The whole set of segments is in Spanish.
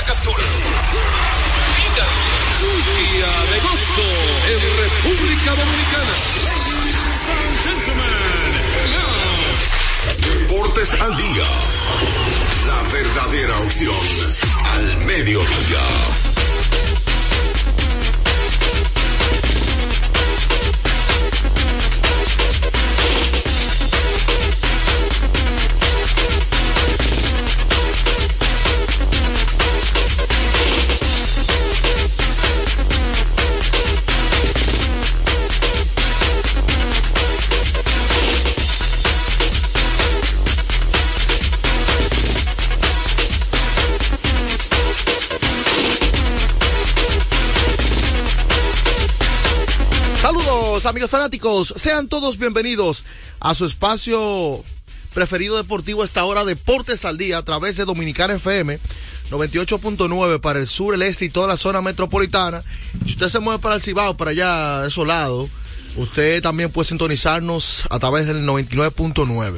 La captura. Día de gozo en República Dominicana. Gentlemen, Deportes al día. La verdadera opción al mediodía. Amigos fanáticos, sean todos bienvenidos a su espacio preferido deportivo esta hora Deportes al Día a través de Dominicana FM 98.9 para el sur, el este y toda la zona metropolitana. Si usted se mueve para el Cibao, para allá, esos lados, usted también puede sintonizarnos a través del 99.9.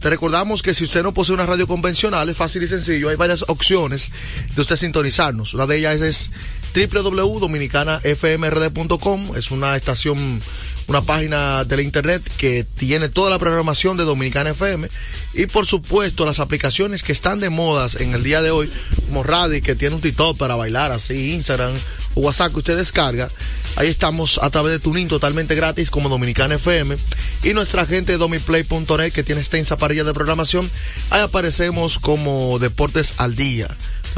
Te recordamos que si usted no posee una radio convencional, es fácil y sencillo. Hay varias opciones de usted sintonizarnos. Una de ellas es www.dominicanafmrd.com. Es una estación, una página de la internet que tiene toda la programación de Dominicana FM. Y por supuesto, las aplicaciones que están de modas en el día de hoy, como Radi, que tiene un TikTok para bailar así, Instagram o WhatsApp que usted descarga. Ahí estamos a través de Tuning totalmente gratis como Dominicana FM y nuestra gente de domiplay.net que tiene extensa parrilla de programación. Ahí aparecemos como Deportes al Día,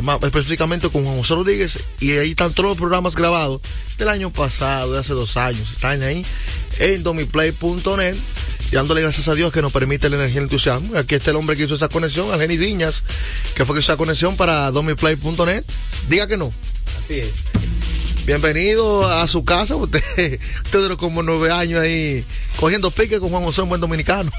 más específicamente con Juan José Rodríguez y ahí están todos los programas grabados del año pasado, de hace dos años. Están ahí en domiplay.net y dándole gracias a Dios que nos permite la energía y el entusiasmo. Aquí está el hombre que hizo esa conexión, Argeni Viñas, que fue que hizo esa conexión para domiplay.net. Diga que no. Así es. Bienvenido a su casa. Usted, usted duró como nueve años ahí cogiendo pique con Juan José, un buen dominicano.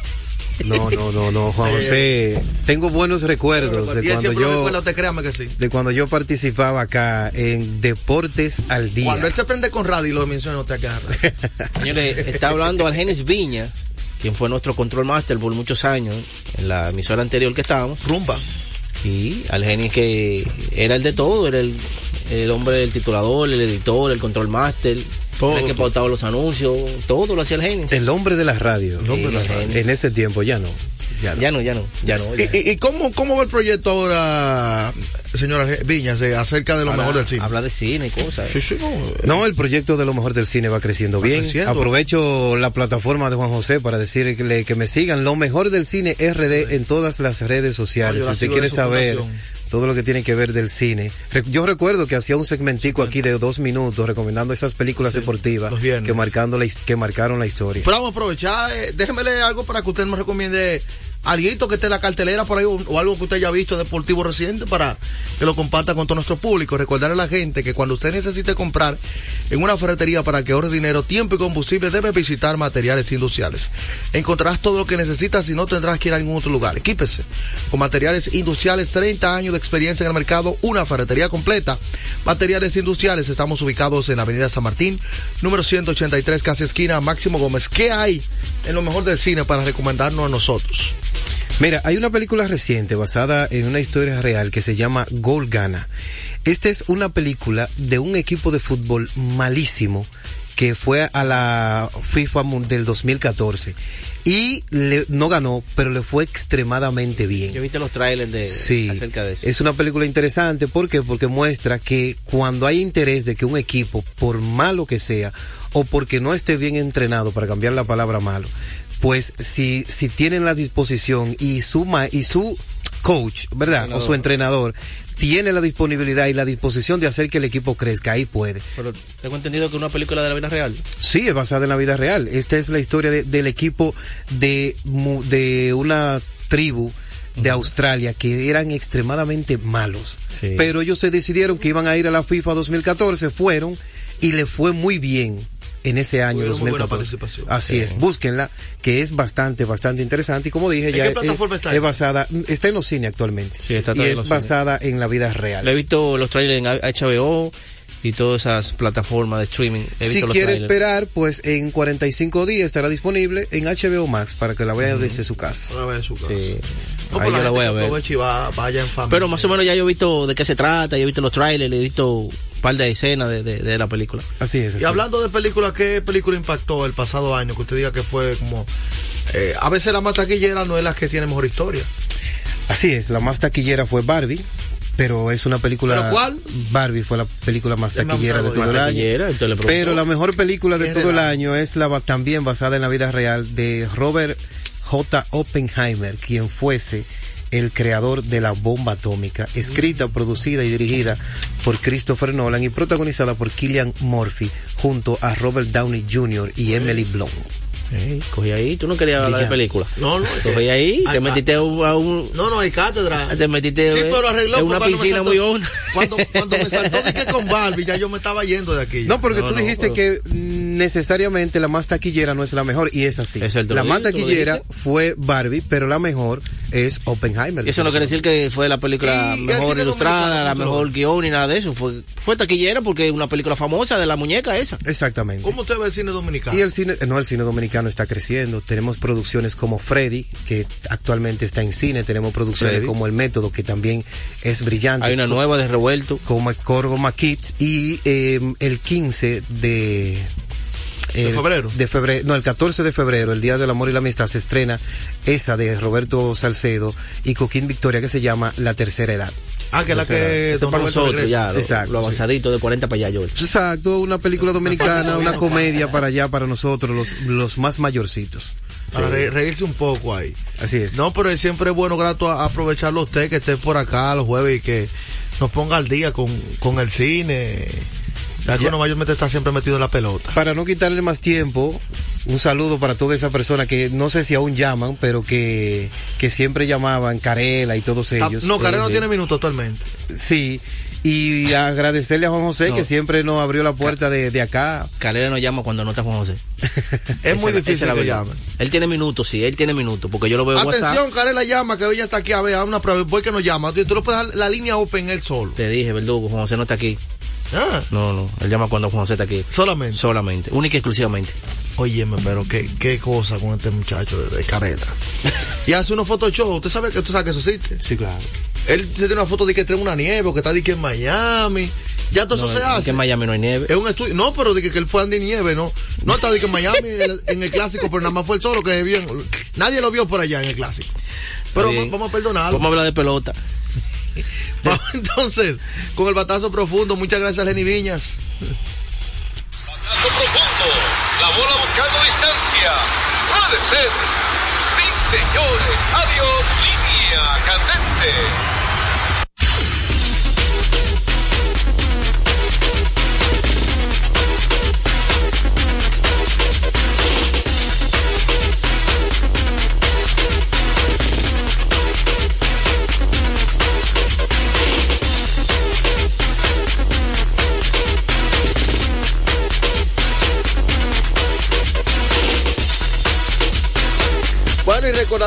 No, no, no, no, Juan José. Tengo buenos recuerdos de cuando yo créame que sí. de cuando yo participaba acá en Deportes al Día. Cuando él se prende con radio y lo menciona usted acá. Señores, está hablando Argenis Viña, quien fue nuestro control master por muchos años en la emisora anterior que estábamos. Rumba. Y Argenis que era el de todo, era el, el hombre del titulador, el editor, el control master, Todo. el que pautaba los anuncios, todo lo hacía Argenis. El hombre de la radio. El hombre de la radio. En ese tiempo ya no. Ya no. Ya no, ya no, ya no. ya. ¿Y, cómo, cómo va el proyecto ahora, señora Viñas, de- acerca de lo mejor del cine? Habla de cine y cosas. Sí, sí, no. No, el proyecto de lo mejor del cine va creciendo bien. creciendo. Aprovecho la plataforma de Juan José para decirle que me sigan lo mejor del cine RD en todas las redes sociales. Si usted quiere saber. Todo lo que tiene que ver del cine. Yo recuerdo que hacía un segmentico aquí de dos minutos recomendando esas películas deportivas que marcando la que marcaron la historia. Pero vamos a aprovechar, eh, déjeme leer algo para que usted me recomiende algo que esté en la cartelera por ahí o, algo que usted haya visto deportivo reciente para que lo comparta con todo nuestro público. Recordarle a la gente que cuando usted necesite comprar en una ferretería para que ahorre dinero, tiempo y combustible, debe visitar materiales industriales. Encontrarás todo lo que necesitas y no tendrás que ir a ningún otro lugar. Equípese con materiales industriales, 30 años de experiencia en el mercado, una ferretería completa. Materiales industriales, estamos ubicados en la Avenida San Martín, número 183, casi esquina Máximo Gómez. ¿Qué hay en lo mejor del cine para recomendarnos a nosotros? Mira, hay una película reciente basada en una historia real que se llama Gol Gana. Esta es una película de un equipo de fútbol malísimo que fue a la FIFA del 2014 y le- no ganó, pero le fue extremadamente bien. Yo viste los trailers de Sí, acerca de eso. es una película interesante. ¿Por qué? Porque muestra que cuando hay interés de que un equipo, por malo que sea, o porque no esté bien entrenado, para cambiar la palabra malo, pues si, si tienen la disposición y su, ma- y su coach, ¿verdad? O su entrenador, tiene la disponibilidad y la disposición de hacer que el equipo crezca, ahí puede. Pero tengo entendido que es una película de la vida real. Sí, es basada en la vida real. Esta es la historia de- del equipo de, de una tribu de Australia que eran extremadamente malos. Sí. Pero ellos se decidieron que iban a ir a la FIFA 2014, fueron y le fue muy bien en ese año buena 2014. participación. Así es, búsquenla, que es bastante, bastante interesante y como dije ¿En ya qué es- plataforma está es basada, está en los cines actualmente. Sí, está y es los cines. basada en la vida real. Le he visto los trailers en HBO y todas esas plataformas de streaming. He Si visto los quiere trailers. esperar, pues en 45 días estará disponible en HBO Max para que la vea desde su casa. Vez en su casa. Sí. No, Ahí pero yo la voy a ver. va- vaya en familia. Pero más o menos ya yo he visto de qué se trata, yo he visto los trailers, he visto par de escenas de, de, de la película. Así es. así Y hablando de películas, ¿qué película impactó el pasado año? Que usted diga que fue como... eh, a veces la más taquillera no es la que tiene mejor historia. Así es, la más taquillera fue Barbie, pero es una película... ¿Pero cuál? Barbie fue la película más taquillera de todo el año. Pero la mejor película de ¿Qué todo el año es la también basada en la vida real de Robert J. Oppenheimer, quien fuese el creador de la bomba atómica, escrita, producida y dirigida por Christopher Nolan y protagonizada por Killian Murphy junto a Robert Downey Jr. y Emily Blunt. Ey, cogí ahí, tú no querías hablar de película. No, no. Cogí ahí, te metiste a un, a un- No, no, hay cátedra. te metiste Sí, pero arregló en una cuando me piscina saltó- muy honda. Cuando, cuando me saltó que con Barbie, ya yo me estaba yendo de aquí. No, porque No, tú no, dijiste pero- que necesariamente la más taquillera no es la mejor y es así. Es el la más taquillera fue Barbie, pero la mejor es Oppenheimer. Y eso no quiere decir que fue la película Y el mejor ilustrada, la mejor guion ni nada de eso. Fue, fue taquillera porque es una película famosa de la muñeca esa. Exactamente. ¿Cómo usted ve el cine dominicano? Y el cine, no, el cine dominicano está creciendo. Tenemos producciones como Freddy, que actualmente está en cine. Tenemos producciones Freddy. como El Método, que también es brillante. Hay una nueva de Revuelto. Como Corgoma Kids. Y eh, el 15 de... el- febrero? De febrero, no, el 14 de febrero, el Día del Amor y la Amistad, se estrena esa de Roberto Salcedo y Coquín Victoria que se llama La Tercera Edad. Ah, que es la que Don para Roberto nosotros ya, lo, Exacto, lo sí. avanzadito de 40 para allá, yo. Exacto, una película dominicana, una comedia para allá, para nosotros, los, los más mayorcitos. Para re- reírse un poco ahí. Así es. No, pero siempre es bueno, grato, a- aprovecharlo usted que esté por acá los jueves y que nos ponga al día con, con el cine. Ya que mayormente está siempre metido en la pelota. Para no quitarle más tiempo, un saludo para toda esa persona que no sé si aún llaman, pero que, que siempre llamaban, Carela y todos Ah, ellos. no, Carrera no Eh, tiene minuto actualmente. Sí, y agradecerle a Juan José No. que siempre nos abrió la puerta de, de acá. Calera nos llama cuando no está Juan José. Es muy Esa- difícil que llamen. Él tiene minutos, sí, él tiene minutos, porque yo lo veo en WhatsApp. Atención, Carela llama, que hoy ya está aquí a ver, a una prueba. Voy que nos llama. Tú, tú le puedes dar la línea open él solo. Te dije, verdugo, Juan José no está aquí. Ah, No, no, él llama cuando Juan está aquí. solamente. Solamente, única y exclusivamente. Óyeme, pero qué, qué cosa con este muchacho de, de Carela. y hace unos Photoshop. Usted sabe que usted sabe que eso existe. Sí, claro. Él se tiene una foto de que trae una nieve o que está de que en Miami. Ya todo No, eso se hace. que en Miami no hay nieve. Es un estudio. No, pero de que, que él fue Andy Nieve, no. No está de que en Miami, en el, en el clásico, pero nada más fue el solo que vio. en- Nadie lo vio por allá en el clásico. Pero bien. vamos a perdonarlo. Vamos a hablar de pelota. Vamos, entonces, con el batazo profundo, muchas gracias, Lenny Viñas. Batazo profundo. La bola buscando distancia. Puede ser. Sí, señores. Adiós. Línea candente.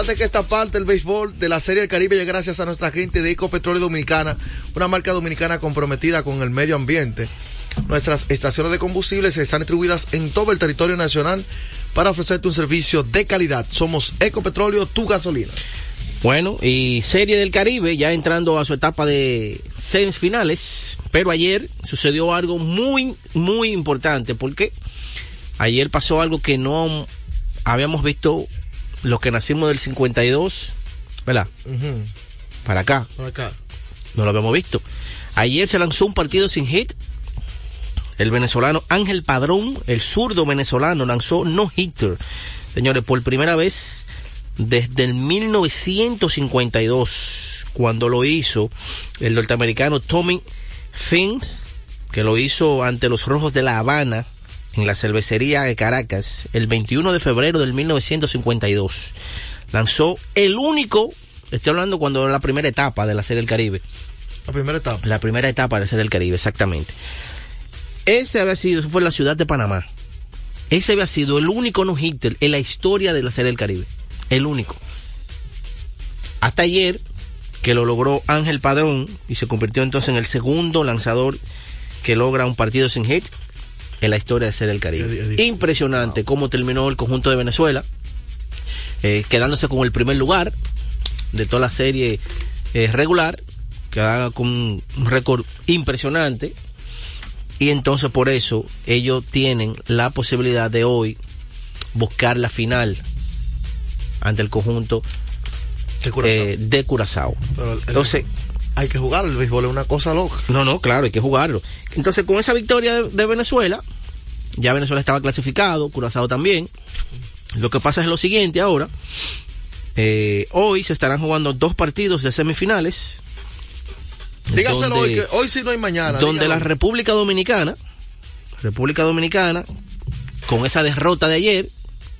Que esta parte del béisbol de la Serie del Caribe llega gracias a nuestra gente de Ecopetróleo Dominicana, una marca dominicana comprometida con el medio ambiente. Nuestras estaciones de combustibles están distribuidas en todo el territorio nacional para ofrecerte un servicio de calidad. Somos Ecopetróleo, tu gasolina. Bueno, y Serie del Caribe ya entrando a su etapa de semifinales, pero ayer sucedió algo muy, muy importante, porque ayer pasó algo que no habíamos visto los que nacimos del 52, ¿verdad? Para acá, Por acá. no lo habíamos visto. Ayer se lanzó un partido sin hit. El venezolano Ángel Padrón, el zurdo venezolano, lanzó no hitter. Señores, por primera vez desde el 1952 cuando lo hizo el norteamericano Tommy Finks, que lo hizo ante los Rojos de La Habana en la cervecería de Caracas el 21 de febrero del 1952. Lanzó el único, estoy hablando cuando era la primera etapa de la Serie del Caribe, La primera etapa. la primera etapa de la Serie del Caribe, exactamente. Ese había sido, fue la ciudad de Panamá. Ese había sido el único no-hitter en la historia de la Serie del Caribe. El único. Hasta ayer, que lo logró Ángel Padrón y se convirtió entonces en el segundo lanzador que logra un partido sin hit en la historia de Serie del Caribe. Impresionante cómo terminó el conjunto de Venezuela, eh, quedándose con el primer lugar de toda la serie eh, regular, quedaba con un récord impresionante. Y entonces por eso ellos tienen la posibilidad de hoy buscar la final ante el conjunto De Curazao. eh, de Curazao. El- Entonces, Hay que jugar, el béisbol es una cosa loca. no, no, claro, hay que jugarlo. Entonces, con esa victoria de, de Venezuela, ya Venezuela estaba clasificado, Curazao también. Lo que pasa es lo siguiente ahora. Eh, hoy se estarán jugando dos partidos de semifinales. Dígaselo donde- hoy, que hoy sí no hay mañana. donde la. República Dominicana, República Dominicana, con esa derrota de ayer,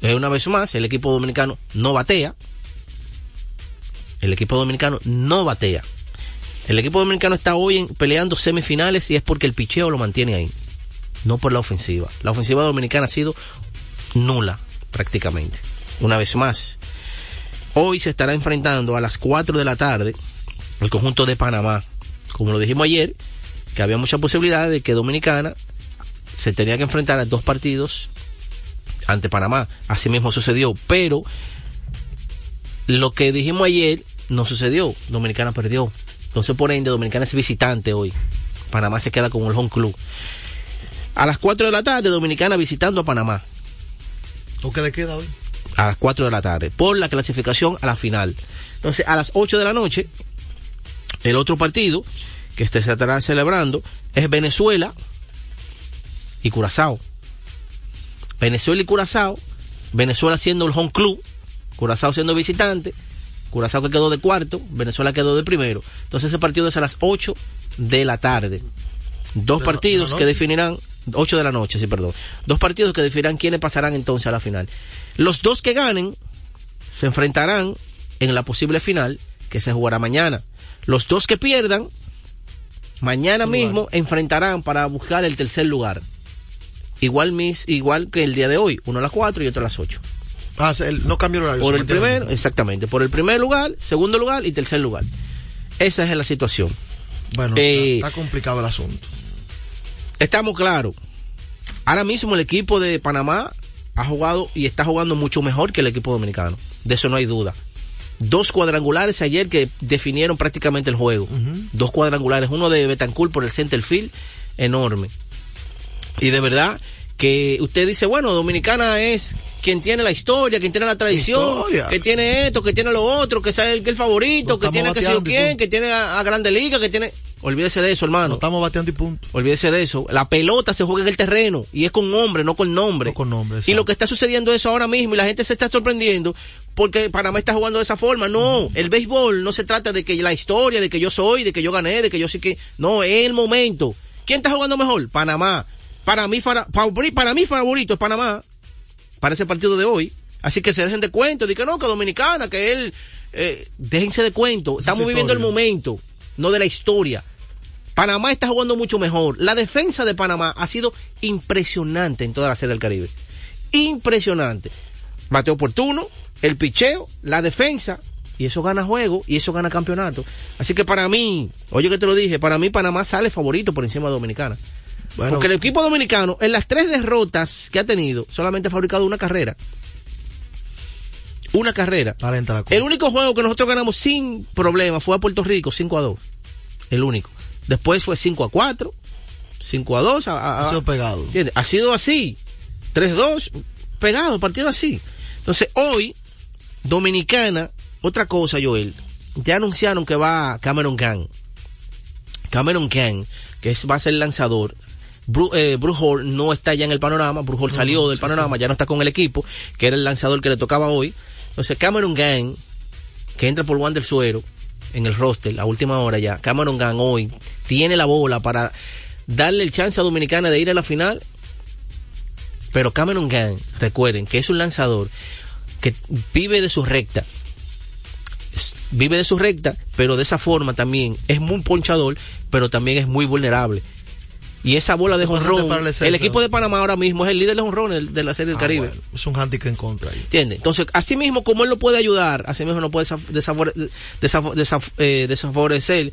una vez más, el equipo dominicano no batea. El equipo dominicano no batea. El equipo dominicano está hoy en- peleando semifinales y es porque el picheo lo mantiene ahí, no por la ofensiva. La ofensiva dominicana ha sido nula prácticamente. Una vez más, hoy se estará enfrentando a las 4 de la tarde el conjunto de Panamá. Como lo dijimos ayer, que había mucha posibilidad de que Dominicana se tenía que enfrentar a dos partidos ante Panamá. Así mismo sucedió, pero lo que dijimos ayer no sucedió. Dominicana perdió. Entonces, por ende, Dominicana es visitante hoy. Panamá se queda con el home club. A las 4 de la tarde, Dominicana visitando a Panamá. ¿Toque de queda hoy? A las 4 de la tarde. Por la clasificación a la final. Entonces, a las 8 de la noche, el otro partido que este se estará celebrando es Venezuela y Curazao. Venezuela y Curazao. Venezuela siendo el home club. Curazao siendo visitante. Curazao que quedó de cuarto. Venezuela quedó de primero. Entonces ese partido es a las 8 de la tarde. Dos partidos que definirán, 8 de la noche, sí, perdón. Dos partidos que definirán quiénes pasarán entonces a la final. Los dos que ganen se enfrentarán en la posible final que se jugará mañana. Los dos que pierdan, mañana mismo enfrentarán para buscar el tercer lugar. Igual, mis, igual que el día de hoy, uno a las 4 y otro a las 8. Ah, el- no cambió el horario. Por el primero, exactamente, por el primer lugar, segundo lugar y tercer lugar. Esa es la situación. Bueno, Eh, está, está complicado el asunto. Estamos claros. Ahora mismo el equipo de Panamá ha jugado y está jugando mucho mejor que el equipo dominicano. De eso no hay duda. Dos cuadrangulares ayer que definieron prácticamente el juego. Dos cuadrangulares, uno de Betancourt por el center field, enorme. Y de verdad que usted dice, bueno, Dominicana es quien tiene la historia, quien tiene la tradición, Historia. que tiene esto, que tiene lo otro, que es el, que el favorito, que tiene que yo quién, que tiene a, a Grande Liga, que tiene... Olvídese de eso, hermano. No estamos bateando y punto. Olvídese de eso. La pelota se juega en el terreno y es con nombre, no con nombre. No con nombre, y lo que está sucediendo es ahora mismo y la gente se está sorprendiendo porque Panamá está jugando de esa forma. No, el béisbol no se trata de que la historia, de que yo soy, de que yo gané, de que yo sí que... No, es el momento. ¿Quién está jugando mejor? Panamá. Para mí, fara- favori- para mí favorito es Panamá. Para ese partido de hoy. Así que se dejen de cuento. De que no, que Dominicana, que él... eh, déjense de cuento. Estamos es viviendo el momento, no de la historia. Panamá está jugando mucho mejor. La defensa de Panamá ha sido impresionante en toda la serie del Caribe. Impresionante. Bateo oportuno, el picheo, la defensa, y eso gana juego y eso gana campeonato. Así que para mí, oye que te lo dije, para mí Panamá sale favorito por encima de Dominicana. Bueno, Porque el equipo dominicano, en las tres derrotas que ha tenido, solamente ha fabricado una carrera. Una carrera. la. El único juego que nosotros ganamos sin problema fue a Puerto Rico, 5 a 2. El único. Después fue 5 a 4, 5 a 2. A, a- Ha sido pegado. ¿entiendes? Ha sido así. 3-2, pegado, partido así. Entonces, hoy, Dominicana, otra cosa, Joel, ya anunciaron que va Cameron Gang. Cameron Gang, que es, va a ser el lanzador. Bru, eh, no está ya en el panorama, Bruce Hall salió del panorama, ya no está con el equipo, que era el lanzador que le tocaba hoy. Entonces, Cameron Gang, que entra por Wander Suero, en el roster, la última hora ya, Cameron Gang hoy tiene la bola para darle el chance a Dominicana de ir a la final. Pero Cameron Gang, recuerden que es un lanzador que vive de su recta. Vive de su recta, pero de esa forma también es muy ponchador, pero también es muy vulnerable. Y esa bola de jonrón, el equipo de Panamá ahora mismo es el líder de jonrón de la Serie del Ah, Caribe. bueno, es un handicap en contra. ¿Entiendes? Entonces, así mismo como él lo puede ayudar, así mismo no puede desaf- eh, desfavorecer.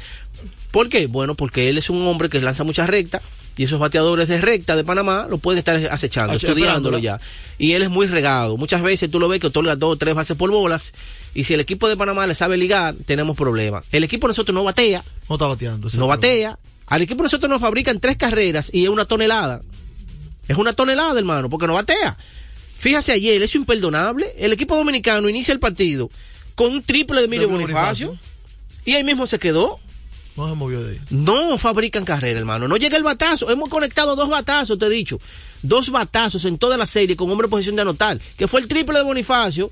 ¿Por qué? Bueno, porque él es un hombre que lanza muchas rectas y esos bateadores de recta de Panamá lo pueden estar acechando, estudiándolo ya. Y él es muy regado. Muchas veces tú lo ves que otorga dos o tres bases por bolas y si el equipo de Panamá le sabe ligar, tenemos problemas. El equipo de nosotros no batea, No está bateando. no batea. Al equipo de nosotros nos fabrican tres carreras y es una tonelada. Es una tonelada, hermano, porque no batea. Fíjase ayer, eso es imperdonable. El equipo dominicano inicia el partido con un triple de Emilio Emilio Bonifacio, Bonifacio. y ahí mismo se quedó. No se movió de ahí. No fabrican carrera, hermano. No llega el batazo. Hemos conectado dos batazos, te he dicho. Dos batazos en toda la serie con hombre en posición de anotar. Que fue el triple de Bonifacio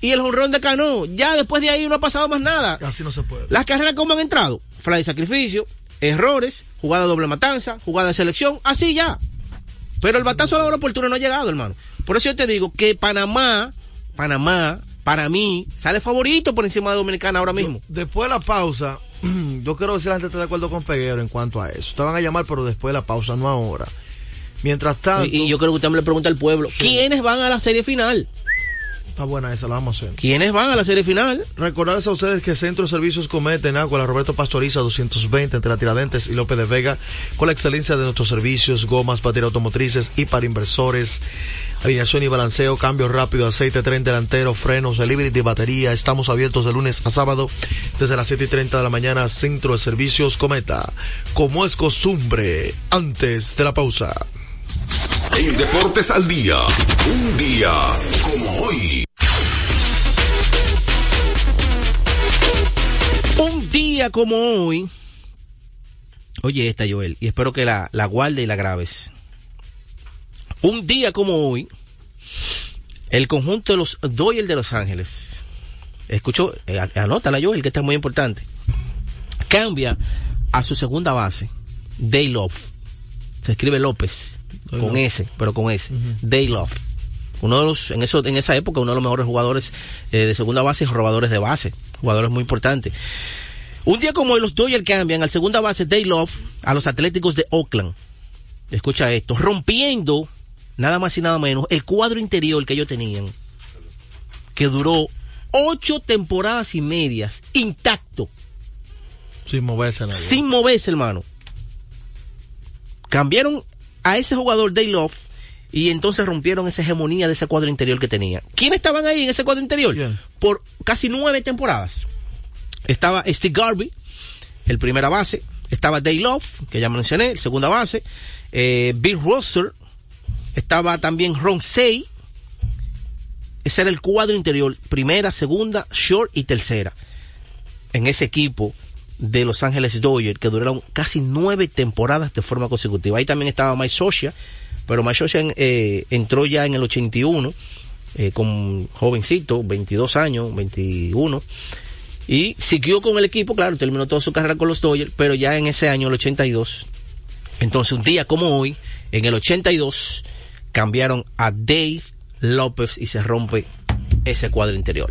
y el jonrón de Cano. Ya después de ahí no ha pasado más nada. Así no se puede. Las carreras como han entrado, fly de sacrificio, errores, jugada doble matanza, jugada de selección, así ya. Pero el batazo a la hora oportuna no ha llegado, hermano. Por eso yo te digo que Panamá, Panamá, para mí, sale favorito por encima de Dominicana ahora mismo. Después de la pausa, yo quiero gente está de acuerdo con Peguero en cuanto a eso. Te van a llamar, pero después de la pausa, no ahora. Mientras tanto, Y, y yo creo que usted me le pregunta al pueblo, ¿quiénes van a la serie final? Está buena esa, la vamos a hacer. ¿Quiénes van a la serie final? Recordarles a ustedes que Centro de Servicios Cometa en Agua, la Roberto Pastoriza 220 entre la Tiradentes y López de Vega, con la excelencia de nuestros servicios, gomas, baterías automotrices y para inversores, alineación y balanceo, cambio rápido, aceite, tren delantero, frenos, delivery de batería. Estamos abiertos de lunes a sábado desde las 7 y 30 de la mañana, Centro de Servicios Cometa. Como es costumbre, antes de la pausa. En Deportes al Día, un día como hoy. Un día como hoy. Oye esta, Joel, y espero que la, la guarde y la grabes. Un día como hoy, el conjunto de los Dodgers de Los Ángeles, escucho, eh, anótala, Joel, que esta es muy importante, cambia a su segunda base, Day Love. Se escribe López, con S, pero con S. Day Love. Uno de los, en eso, en esa época, uno de los mejores jugadores eh, de segunda base y robadores de base. Jugadores muy importantes. Un día como hoy, los Dodgers cambian al segunda base Day Love a los Atléticos de Oakland. Escucha esto, rompiendo nada más y nada menos el cuadro interior que ellos tenían, que duró ocho temporadas y medias, intacto, Sin moverse nadie. sin moverse, hermano. Cambiaron a ese jugador Day Love y entonces rompieron esa hegemonía de ese cuadro interior que tenía. ¿Quiénes estaban ahí en ese cuadro interior? Por casi nueve temporadas. Estaba Steve Garvey, el primera base. Estaba Day Love, que ya mencioné, el segunda base. Eh, Bill Russell. Estaba también Ron Say. Ese era el cuadro interior. Primera, segunda, short y tercera. En ese equipo de Los Ángeles Dodgers que duraron casi nueve temporadas de forma consecutiva. Ahí también estaba Mike Socia, pero Socia eh, entró ya en el 81 eh, con jovencito, 22 años, 21 y siguió con el equipo, claro, terminó toda su carrera con los Dodgers, pero ya en ese año, el 82, entonces un día como hoy, en el 82, cambiaron a Dave López y se rompe ese cuadro interior.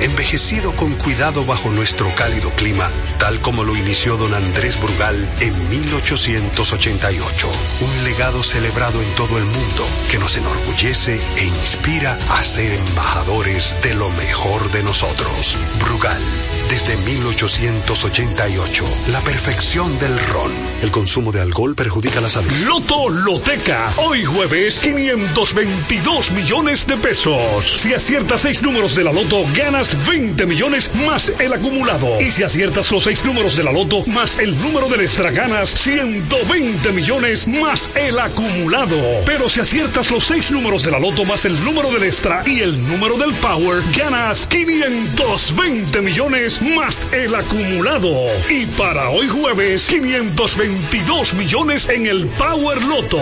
envejecido con cuidado bajo nuestro cálido clima, tal como lo inició don Andrés Brugal en 1888. Un legado celebrado en todo el mundo que nos enorgullece e inspira a ser embajadores de lo mejor de nosotros. Brugal, desde 1888, la perfección del ron. El consumo de alcohol perjudica la salud. Loto Loteca. Hoy jueves, 522 millones de pesos. Si aciertas seis números de la Loto, ganas 20 millones más el acumulado. Y si aciertas los seis números de la Loto más el número del extra, ganas 120 millones más el acumulado. Pero si aciertas los seis números de la Loto más el número del extra y el número del Power, ganas 520 millones más el acumulado. Y para hoy jueves, 522 millones en el Power Loto.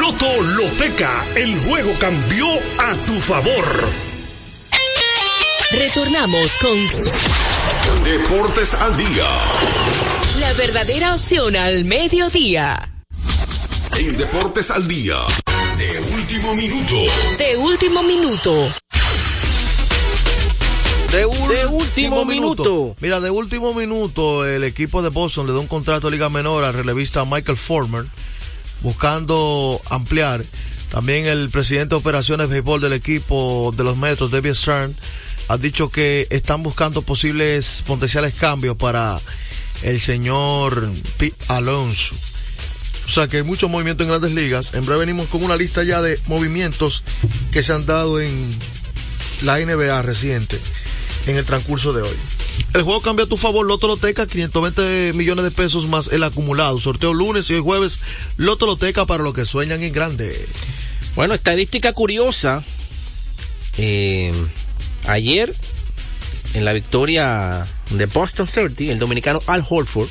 Loto Loteca, el juego cambió a tu favor. Retornamos con Deportes al día. la verdadera opción al mediodía. En Deportes al día. De último minuto. De último minuto. De, De último minuto. Mira, de último minuto, el equipo de Boston le da un contrato de Liga Menor al relevista Michael Former, buscando ampliar. También el presidente de operaciones de béisbol del equipo de los Metros, David Stern, ha dicho que están buscando posibles potenciales cambios para el señor Pete Alonso. O sea que hay mucho movimiento en grandes ligas. En breve venimos con una lista ya de movimientos que se han dado en la NBA reciente en el transcurso de hoy. El juego cambia a tu favor, Loto Loteca, 520 millones de pesos más el acumulado. Sorteo lunes y hoy jueves, Loto Loteca para los que sueñan en grande. Bueno, estadística curiosa. Eh, ayer, en la victoria de Boston 30, el dominicano Al Horford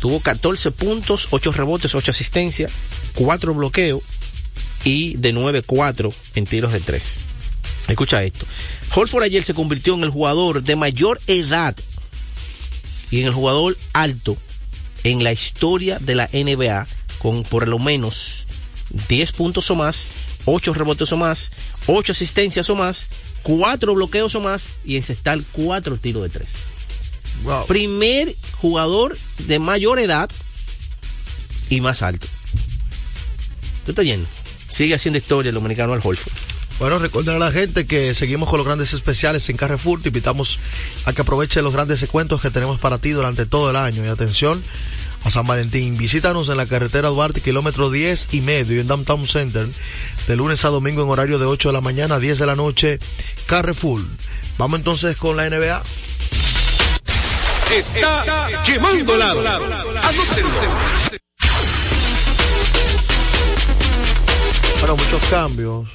tuvo 14 puntos, 8 rebotes, 8 asistencias, 4 bloqueos y de 9-4 en tiros de 3. Escucha esto. Horford ayer se convirtió en el jugador de mayor edad y en el jugador alto en la historia de la NBA con por lo menos 10 puntos o más, 8 rebotes o más, 8 asistencias o más, 4 bloqueos o más y encestar 4 tiros de 3. Wow. Primer jugador de mayor edad y más alto. ¿Tú estás yendo? Sigue haciendo historia el dominicano al Holford. Bueno, recuerden a la gente que seguimos con los grandes especiales en Carrefour. Te invitamos a que aproveche los grandes descuentos que tenemos para ti durante todo el año. Y atención a San Valentín. Visítanos en la carretera Duarte, kilómetro 10 y medio, y en Downtown Center, de lunes a domingo en horario de 8 de la mañana a 10 de la noche. Carrefour. Vamos entonces con la NBA. Está, quemando lado. Anótenlo. Bueno, muchos cambios.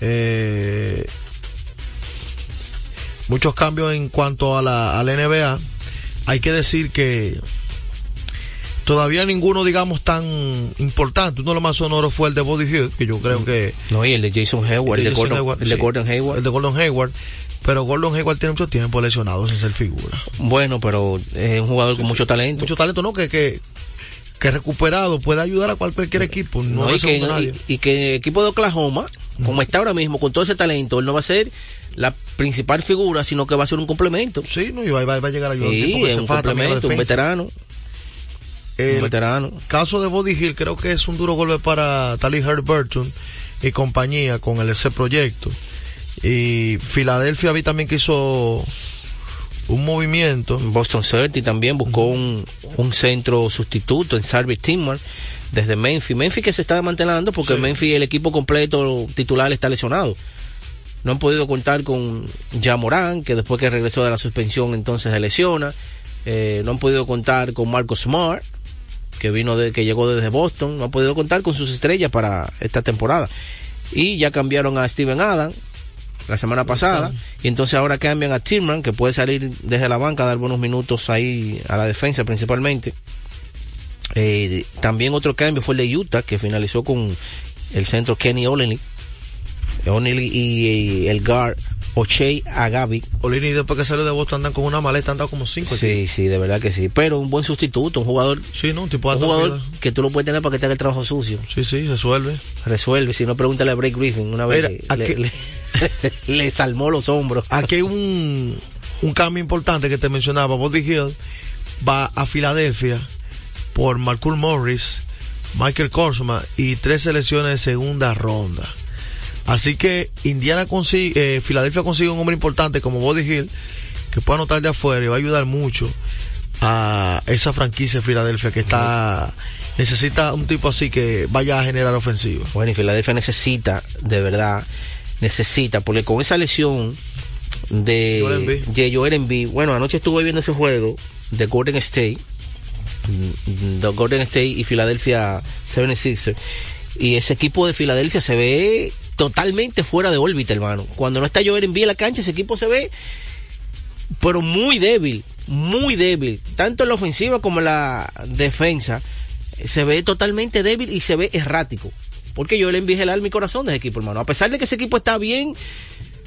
Eh, muchos cambios en cuanto a la, a la NBA. Hay que decir que todavía ninguno, digamos, tan importante. Uno de los más sonoros fue el de Body Hill, que yo creo que... No, y el de Jason Hayward, el de, Jason Gordon, Hayward, el de sí. Gordon Hayward. El de Gordon Hayward. Pero Gordon Hayward tiene mucho tiempo lesionado sin ser figura. Bueno, pero es un jugador con mucho talento. Mucho talento, ¿no? Que, que, que recuperado puede ayudar a cualquier equipo. No, No, y, que, y- y que el equipo de Oklahoma, como está ahora mismo, con todo ese talento, él no va a ser la principal figura, sino que va a ser un complemento. Sí, no, y va, va- va a llegar a ayudar. un Sí, que es un complemento, un veterano. El veterano. caso de Body Hill creo que es un duro golpe para Tali Burton y compañía con el ese proyecto. Y Filadelfia vi también que hizo un movimiento. Boston Celtics también buscó un, un centro sustituto en Sarvi Timmer desde Memphis. Memphis que se está desmantelando porque Sí. Memphis el equipo completo titular está lesionado. No han podido contar con Jamorán, que después que regresó de la suspensión entonces se lesiona. Eh, no han podido contar con Marcus Smart, que vino de, que llegó desde Boston. No han podido contar con sus estrellas para esta temporada. Y ya cambiaron a Steven Adams la semana pasada. Y entonces ahora cambian a Tillman, que puede salir desde la banca dar buenos minutos ahí a la defensa principalmente. Eh, también otro cambio fue el de Utah, que finalizó con el centro Kenny. Olney y, y el guard Ochey Agavi. Olini después que salió de Boston andan con una maleta, andan como cinco. Sí, sí, de verdad que sí. Pero un buen sustituto, un jugador. Sí, ¿no? Un tipo de un jugador que tú lo puedes tener para que te haga el trabajo sucio. Sí, sí, resuelve. Resuelve. Si no, pregúntale a Bray Griffin. Una vez le, aquí- le, le salmó los hombros. Aquí hay un, un cambio importante que te mencionaba. Bobby Hill va a Filadelfia por Marcus Morris, Michael Korsma y tres selecciones de segunda ronda. Así que Indiana consigue, eh, Filadelfia consigue un hombre importante como Bobby Hill que puede anotar de afuera y va a ayudar mucho a esa franquicia de Filadelfia que está necesita un tipo así que vaya a generar ofensiva. Bueno, y Filadelfia necesita, de verdad, necesita, porque con esa lesión de, Joel Embiid, bueno, anoche estuve viendo ese juego de Golden State, mm, de Golden State y Philadelphia 76ers, y ese equipo de Filadelfia se ve totalmente fuera de órbita, hermano. Cuando no está Joel Embiid en la cancha, ese equipo se ve pero muy débil, muy débil, tanto en la ofensiva como en la defensa, se ve totalmente débil y se ve errático. Porque yo le envío el alma y corazón de ese equipo, hermano. A pesar de que ese equipo está bien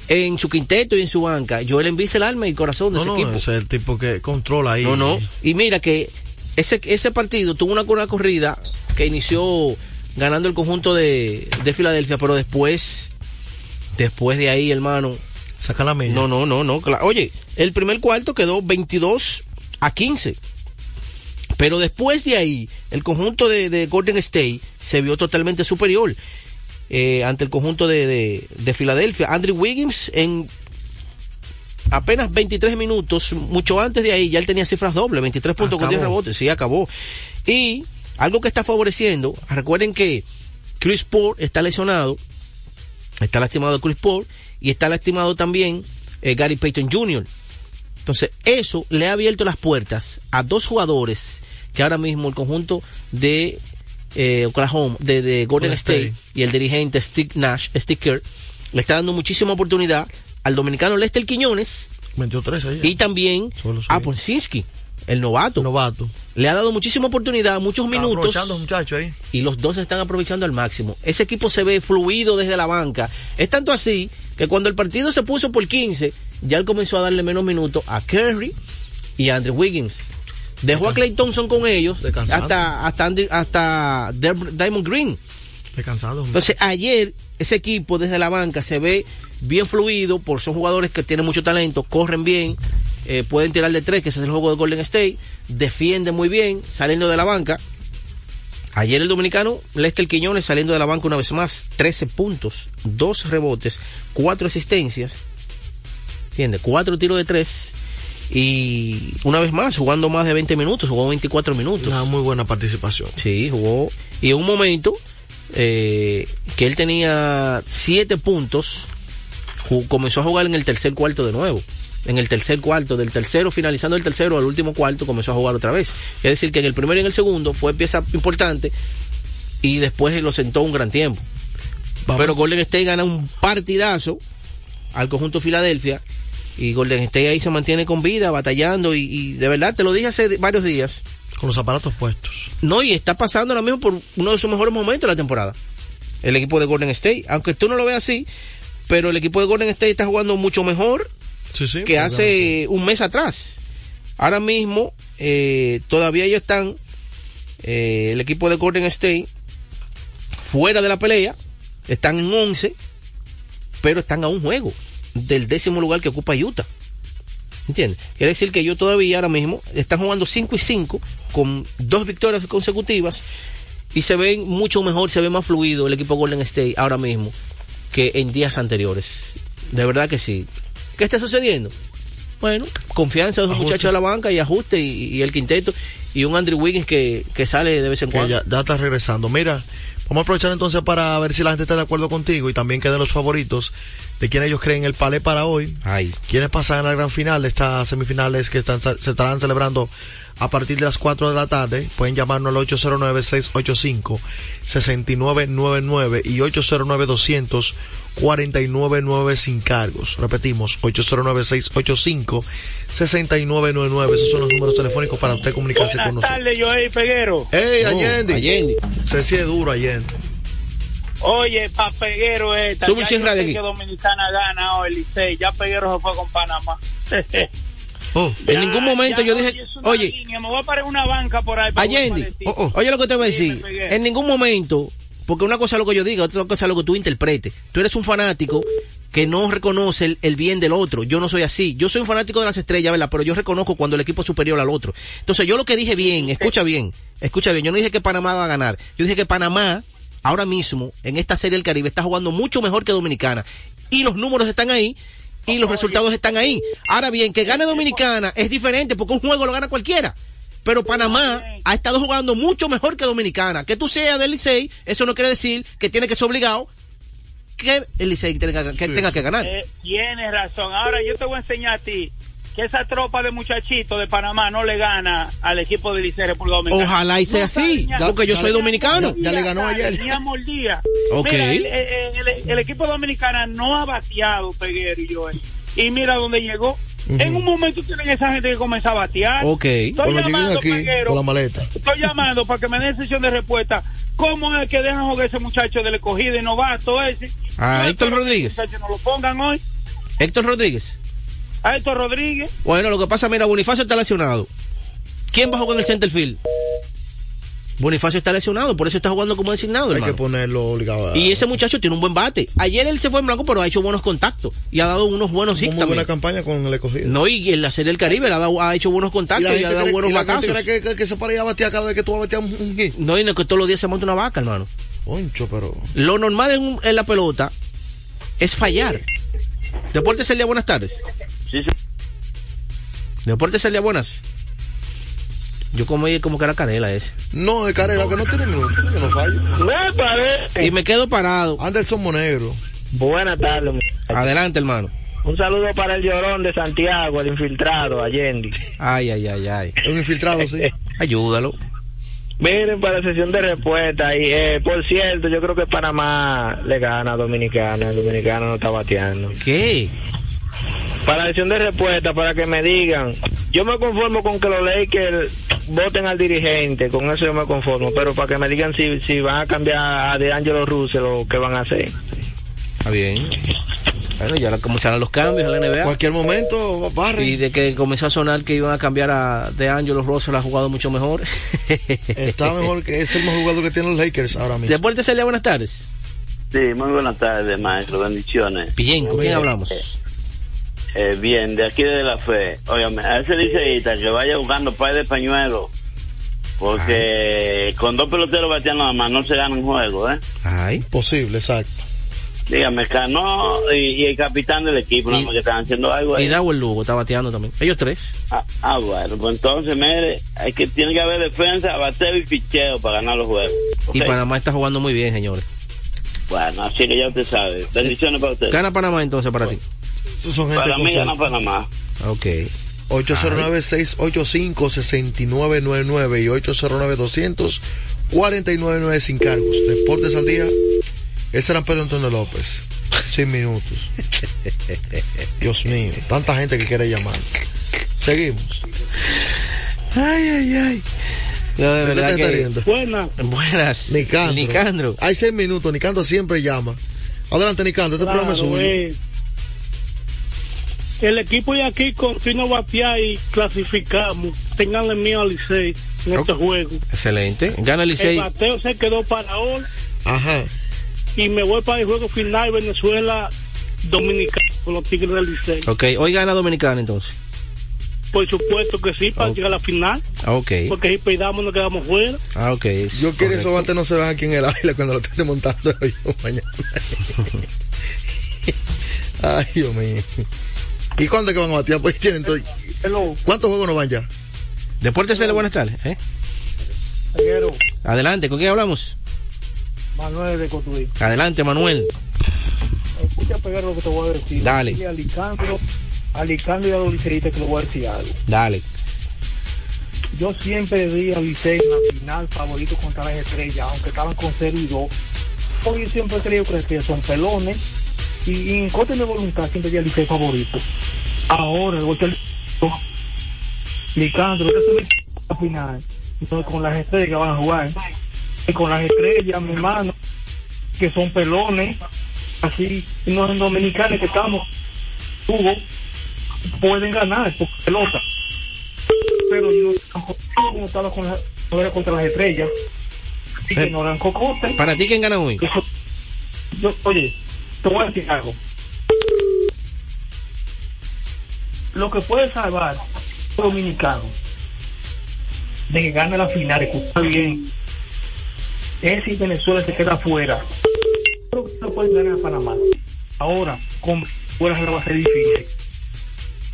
en su quinteto y en su banca, yo le envío el alma y corazón de No, ese no, equipo. ese es el tipo que controla ahí. No, no. Y mira que ese, ese partido tuvo una, una corrida que inició ganando el conjunto de, de Filadelfia, pero después, después de ahí, hermano, Saca la media. no, no, no, no. Oye, el primer cuarto quedó 22 a 15. Pero después de ahí, el conjunto de, de Golden State se vio totalmente superior eh, ante el conjunto de, de, de Filadelfia. Andrew Wiggins en apenas 23 minutos, mucho antes de ahí, ya él tenía cifras dobles, 23 puntos con 10 Acabó. rebotes, sí, acabó. Y algo que está favoreciendo, recuerden que Chris Paul está lesionado, está lastimado Chris Paul y está lastimado también eh, Gary Payton Jr. Entonces, eso le ha abierto las puertas a dos jugadores que ahora mismo el conjunto de eh, Oklahoma, de, de Golden State, State. y el dirigente Steve Nash, Steve Kerr, le está dando muchísima oportunidad al dominicano Lester Quiñones 23 ahí. y también Solo sí. a Ponzinski, el novato. novato. Le ha dado muchísima oportunidad, muchos Está minutos aprovechando, muchacho, ahí. y los dos se están aprovechando al máximo. Ese equipo se ve fluido desde la banca. Es tanto así que cuando el partido se puso por 15, ya él comenzó a darle menos minutos a Curry y a Andrew Wiggins. Dejó a Clay Thompson con ellos hasta hasta Andrew- hasta Diamond Green. Descansando. Entonces ayer ese equipo desde la banca se ve bien fluido, por son jugadores que tienen mucho talento, corren bien, eh, pueden tirar de tres, que ese es el juego de Golden State, defienden muy bien, saliendo de la banca. Ayer el dominicano Lester Quiñones saliendo de la banca una vez más, 13 puntos, 2 rebotes, 4 asistencias, ¿entiendes? 4 tiros de 3 y una vez más jugando más de 20 minutos, jugó 24 minutos. Una muy buena participación. Sí, jugó. Y en un momento eh, que él tenía siete puntos, ju- comenzó a jugar en el tercer cuarto de nuevo. En el tercer cuarto, del tercero, finalizando el tercero al último cuarto, comenzó a jugar otra vez. Es decir, que en el primero y en el segundo fue pieza importante y después lo sentó un gran tiempo. Vamos. Pero Golden State gana un partidazo al conjunto Filadelfia y Golden State ahí se mantiene con vida, batallando y, y de verdad, te lo dije hace varios días, Con los aparatos puestos. no, y está pasando ahora mismo por uno de sus mejores momentos de la temporada. El equipo de Golden State. Aunque tú no lo veas así, pero el equipo de Golden State está jugando mucho mejor Sí, sí. que hace un mes atrás. Ahora mismo, eh, todavía ellos están, eh, el equipo de Golden State, fuera de la pelea, están en 11, pero están a un juego del décimo lugar que ocupa Utah. ¿Entiendes? Quiere decir que ellos todavía ahora mismo están jugando 5 y 5 con dos victorias consecutivas y se ven mucho mejor, se ve más fluido el equipo Golden State ahora mismo que en días anteriores. De verdad que sí. ¿Qué está sucediendo? Bueno, confianza de los muchachos de la banca y ajuste y, y el quinteto y un Andrew Wiggins que, que sale de vez en que cuando. ya, ya está regresando. Mira, vamos a aprovechar entonces para ver si la gente está de acuerdo contigo y también que den los favoritos de quién ellos creen el palé para hoy. Ay, ¿Quiénes pasan a la gran final de estas semifinales que están, se estarán celebrando a partir de las 4 de la tarde? Pueden llamarnos al 809-685-6999 y 809-200-499 sin cargos. Repetimos, 809-685-6999. Esos son los números telefónicos para usted comunicarse con Buenas nosotros. tardes, Joey Peguero. ¡Ey, Oh, Allende! Allende. Se es duro, Allende. Oye, pa' Peguero esta. Sube un radio aquí. que Dominicana gana hoy, Licey. Ya Peguero se fue con Panamá. Oh, en ningún momento yo dije, oye, línea, me voy a parar una banca por ahí. para Allende, decir. oye lo que te voy a decir. En ningún momento, porque una cosa es lo que yo diga, otra cosa es lo que tú interpretes. Tú eres un fanático que no reconoce el, el bien del otro. Yo no soy así. Yo soy un fanático de las estrellas, ¿verdad? Pero yo reconozco cuando el equipo es superior al otro. Entonces yo lo que dije bien, escucha bien, escucha bien. Yo no dije que Panamá va a ganar. Yo dije que Panamá, ahora mismo, en esta serie del Caribe, está jugando mucho mejor que Dominicana. Y los números están ahí. Y los resultados están ahí. Ahora bien, que gane Dominicana es diferente porque un juego lo gana cualquiera. Pero Panamá ha estado jugando mucho mejor que Dominicana. Que tú seas del Licey, eso no quiere decir que tiene que ser obligado que el Licey tenga, que, tenga que ganar. Eh, tienes razón. Ahora yo te voy a enseñar a ti que esa tropa de muchachitos de Panamá no le gana al equipo de Licey República Dominicana. Ojalá y sea No así, sabe ni a- porque yo soy dominicano. Ya le ganó ayer. Ni a mordida. Ok. Mira, el, el- el- el equipo dominicano no ha bateado, Peguero y Joel. Y mira dónde llegó. En un momento tienen esa gente que comienza a batear. Ok. Estoy Cuando llamando, aquí con la maleta. Estoy llamando para que me den sesión de respuesta. ¿Cómo es que dejan jugar ese muchacho del escogido y novato ese? Ah, Yo Héctor que Rodríguez. muchacho no lo pongan hoy. Héctor Rodríguez. A Héctor Rodríguez. Bueno, lo que pasa, mira, Bonifacio está lesionado. ¿Quién va a jugar en el center field? Bonifacio está lesionado, por eso está jugando como designado, Hay hermano. que ponerlo obligado. a- Y ese muchacho tiene un buen bate. Ayer él se fue en blanco, pero ha hecho buenos contactos. Y ha dado unos buenos hits Muy buena campaña con el escogido. No, y en la Serie del Caribe ha, dado- ha hecho buenos y contactos la y, ha dado cree, buenos y batazos. que, que, que se para ir a batear cada vez que tú vas a batear un, hit. No, y no es que todos los días se monta una vaca, hermano. Concho, pero. Lo normal en, un- en la pelota es fallar. Deportes Celia, buenas tardes. Sí, sí. Deportes Celia, buenas. Yo como, como que era canela ese. No, de carrera que no tiene minutos, que no fallo. Me parece. Y me quedo parado. Anderson Monegro. Buenas tardes. Adelante, hermano. Un saludo para el llorón de Santiago, el infiltrado, Allende. Ay, ay, ay, ay. Un infiltrado, sí. Ayúdalo. Miren, para la sesión de respuesta, y eh, por cierto, yo creo que Panamá le gana a Dominicana, el dominicano no está bateando. ¿Qué? Para la sesión de respuesta, para que me digan, yo me conformo con que los Lakers voten al dirigente, con eso yo me conformo, pero para que me digan si, si van a cambiar a De Angelo Russell o qué van a hacer. Está bien. Bueno, ya comenzaron los cambios en la NBA. Cualquier momento, barre. Y de que comenzó a sonar que iban a cambiar a De Angelo Russell ha jugado mucho mejor. Está mejor que es el mejor jugador que tienen los Lakers ahora mismo. Deportes Celia, buenas tardes. Sí, muy buenas tardes, maestro. Bendiciones. Bien, ¿con quién hablamos? Eh, bien, de aquí de la fe. Óigame, a ese liceísta que vaya buscando pay de pañuelo. Porque con dos peloteros bateando nada más no se gana un juego, ¿eh? Ay. Posible, exacto. Dígame, Cano y, y el capitán del equipo, nada más que están haciendo algo ahí. Y Dago el Lugo está bateando también. Ellos tres. Ah, ah, bueno, pues entonces, mire, hay que, tiene que haber defensa, bateo y picheo para ganar los juegos. Y. Panamá está jugando muy bien, señores. Bueno, así que ya usted sabe. Bendiciones para usted. Gana Panamá entonces para ti. Esos son gente Para mí con gana sal. Panamá. Ok. 809-685-6999 y 809-200-4999 sin cargos. Deportes al día. Ese era Pedro Antonio López. Sin minutos. Dios mío, tanta gente que quiere llamar. Seguimos. Ay, ay, ay. No, de ¿De qué verdad que... riendo? Buena. Buenas. Nicandro. Nicandro. Hay seis minutos. Nicandro siempre llama. Adelante, Nicandro. Este programa es Claro, suyo. El equipo de aquí a batear y clasificamos. Tenganle miedo al Licey en este juego. Excelente. Gana el El Licey. bateo se quedó para hoy Ajá. y me voy para el juego final Venezuela Dominicana con los Tigres del Licey. Ok, hoy gana Dominicana entonces. Por supuesto que sí, para llegar a la final. Ah, ok. Porque si perdamos nos quedamos fuera. Ah, ok. Yo quiero esos bates no se vean aquí en el aire cuando lo estén montando yo mañana. Ay, Dios mío. ¿Y cuándo es que van a batear? Pues tienen todo- ¿Cuántos juegos no van ya? Deportes Celia, buenas tardes. ¿eh? Adelante, ¿con quién hablamos? Manuel de Cotuí. Adelante, Manuel. Escucha, Peguero, lo que te voy a decir. Dale. Y a y a los liceístas que le voy a decir algo. Dale. Yo siempre di a Licey en la final favorito contra las estrellas, aunque estaban con 0 y 2. Porque yo siempre he creído que las estrellas son pelones. Y, y en contra de voluntad siempre di a Licey favorito. Ahora, el golpe Licandro, esta es final. Entonces, con las estrellas que van a jugar. Y con las estrellas, mi hermano, que son pelones, así, y no son dominicanos que estamos, Hugo, pueden ganar por pelota. Pero no estaba con la, no era contra las estrellas. Así que Eh, no eran cocotes. Para ti, ¿quién gana hoy? Eso- yo, oye, te voy a decir algo. Lo que puede salvar dominicanos de que gane la final, escucha bien, es si Venezuela se queda afuera. Creo que no pueden ganar a Panamá. Ahora, con le va a ser difícil.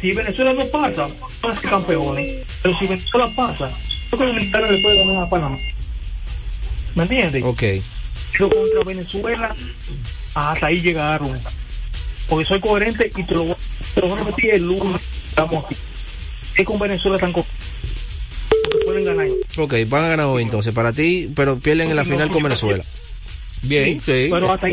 Si Venezuela no pasa, van a ser campeones. Pero si Venezuela pasa, creo que Dominicana le puede ganar a Panamá. ¿Me entiendes? Ok. Pero contra Venezuela, hasta ahí llegaron. Porque soy coherente y te lo, voy- te lo voy a repetir el lunes. Estamos aquí. Es con Venezuela tan pueden ganar. Ok, van a ganar hoy entonces. Para ti, pero pierden en la final con Venezuela. Bien, sí. Pero hasta ahí